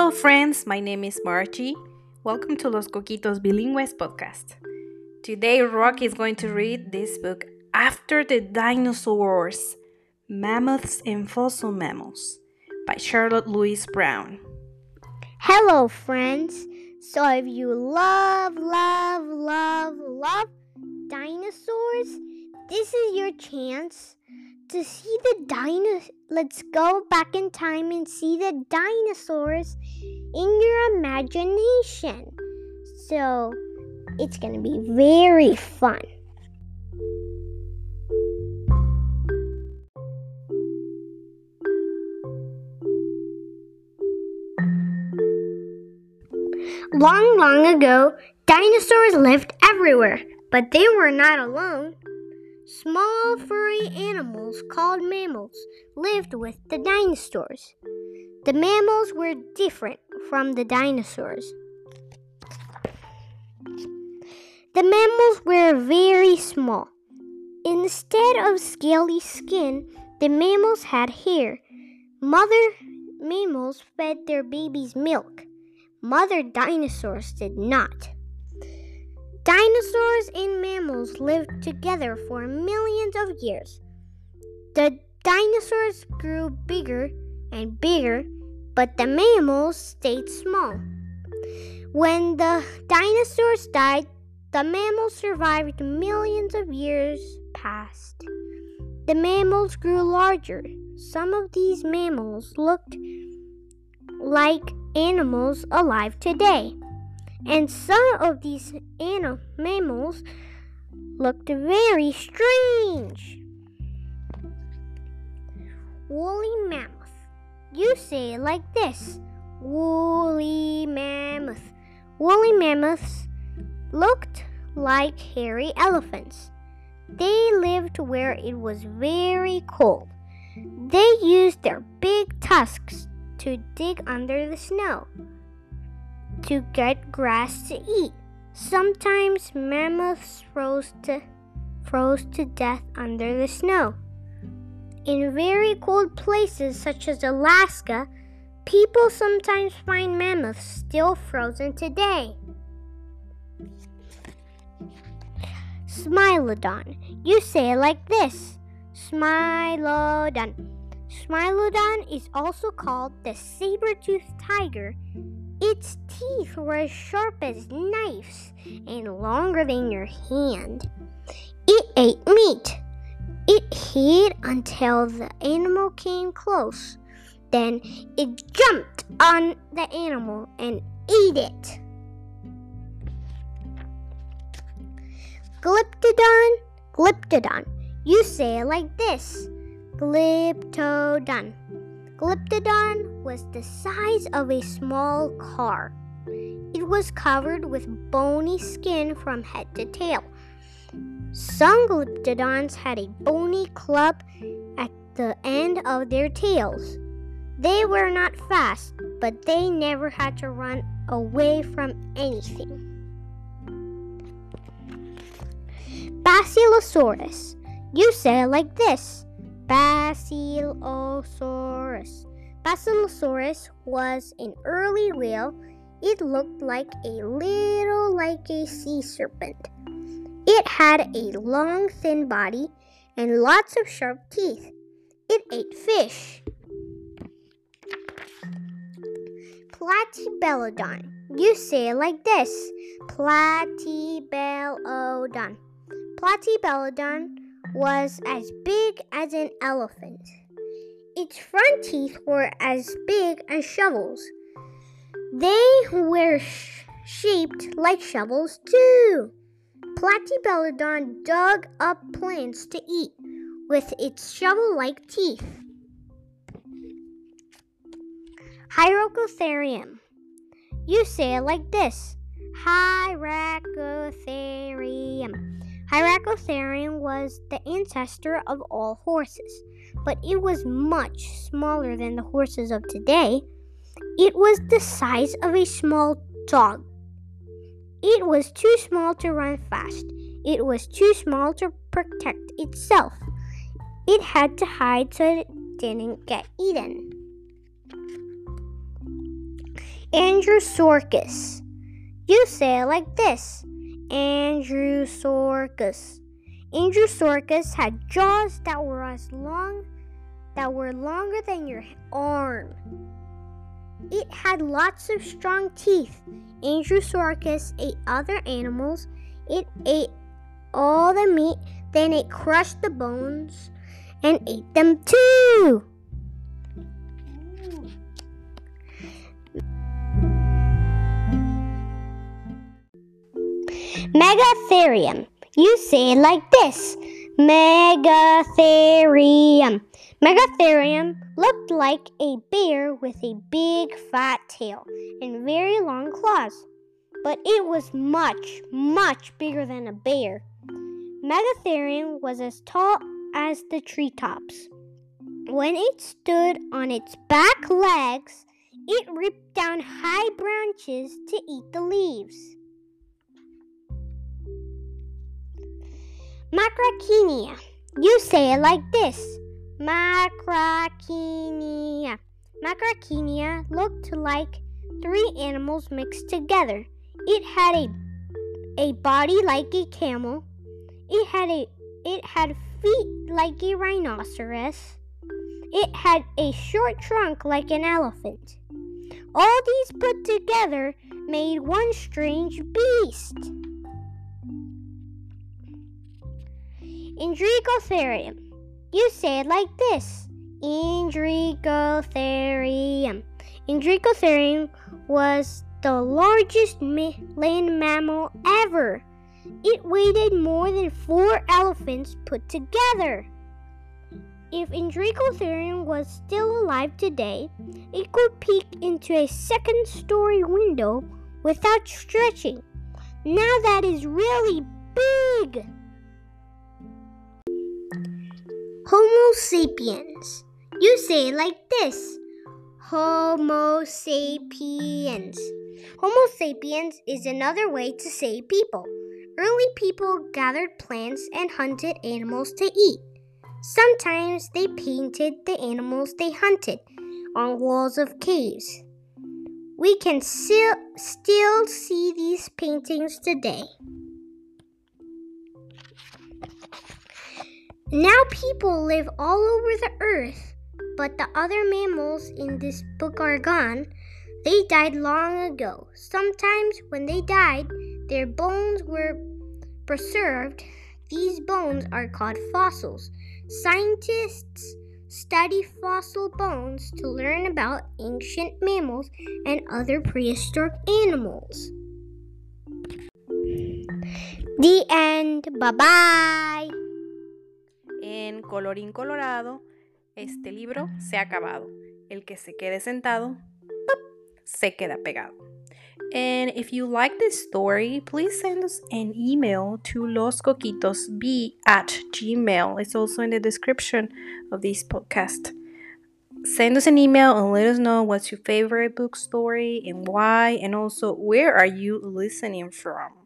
Hello, friends. My name is Margie. Welcome to Los Coquitos Bilingües podcast. Today, Rock is going to read this book, After the Dinosaurs Mammoths and Fossil Mammals by Charlotte Lewis Brown. Hello, friends. So, if you love, love, love, love dinosaurs, this is your chance to see the dinosaurs. Let's go back in time and see the dinosaurs in your imagination. So, it's going to be very fun. Long, long ago, dinosaurs lived everywhere, but they were not alone. Small furry animals called mammals lived with the dinosaurs. The mammals were different from the dinosaurs. The mammals were very small. Instead of scaly skin, the mammals had hair. Mother mammals fed their babies milk. Mother dinosaurs did not. Dinosaurs and mammals lived together for millions of years. The dinosaurs grew bigger and bigger, but the mammals stayed small. When the dinosaurs died, the mammals survived millions of years past. The mammals grew larger. Some of these mammals looked like animals alive today and some of these mammals looked very strange. Woolly mammoth. You say it like this woolly mammoth. Woolly mammoths looked like hairy elephants. They lived where it was very cold. They used their big tusks to dig under the snow to get grass to eat. Sometimes mammoths froze to, froze to death under the snow. In very cold places such as Alaska, people sometimes find mammoths still frozen today. Smilodon. You say it like this Smilodon. Smilodon is also called the saber-toothed tiger its teeth were as sharp as knives and longer than your hand. It ate meat. It hid until the animal came close. Then it jumped on the animal and ate it. Glyptodon, Glyptodon. You say it like this Glyptodon. Glyptodon was the size of a small car. It was covered with bony skin from head to tail. Some glyptodons had a bony club at the end of their tails. They were not fast, but they never had to run away from anything. Basilosaurus. You say it like this Basilosaurus. Basilosaurus was an early whale. It looked like a little like a sea serpent. It had a long, thin body and lots of sharp teeth. It ate fish. Platybelodon. You say it like this Platybelodon. Platybelodon was as big as an elephant. Its front teeth were as big as shovels. They were sh- shaped like shovels too. Platybelodon dug up plants to eat with its shovel like teeth. Hyracotherium. You say it like this Hyracotherium. Hyracotherium was the ancestor of all horses, but it was much smaller than the horses of today. It was the size of a small dog. It was too small to run fast. It was too small to protect itself. It had to hide so it didn't get eaten. Andrewsarchus. You say it like this Andrewsarchus. Andrewsarchus had jaws that were as long that were longer than your arm. It had lots of strong teeth. Andrewsarchus ate other animals. It ate all the meat, then it crushed the bones and ate them too. Megatherium. You say it like this Megatherium. Megatherium looked like a bear with a big fat tail and very long claws, but it was much, much bigger than a bear. Megatherium was as tall as the treetops. When it stood on its back legs, it ripped down high branches to eat the leaves. Macrauchenia. You say it like this. Macrauchenia. Macrauchenia looked like three animals mixed together. It had a a body like a camel. It had a it had feet like a rhinoceros. It had a short trunk like an elephant. All these put together made one strange beast. Indricotherium. You say it like this Indricotherium. Indricotherium was the largest ma- land mammal ever. It weighed more than four elephants put together. If Indricotherium was still alive today, it could peek into a second story window without stretching. Now that is really big! Homo sapiens. You say it like this Homo sapiens. Homo sapiens is another way to say people. Early people gathered plants and hunted animals to eat. Sometimes they painted the animals they hunted on walls of caves. We can still, still see these paintings today. Now people live all over the earth, but the other mammals in this book are gone. They died long ago. Sometimes when they died, their bones were preserved. These bones are called fossils. Scientists study fossil bones to learn about ancient mammals and other prehistoric animals. The end. Bye bye. En colorín colorado, este libro se ha acabado. El que se quede sentado, se queda pegado. And if you like this story, please send us an email to loscoquitosb at gmail. It's also in the description of this podcast. Send us an email and let us know what's your favorite book story and why, and also where are you listening from.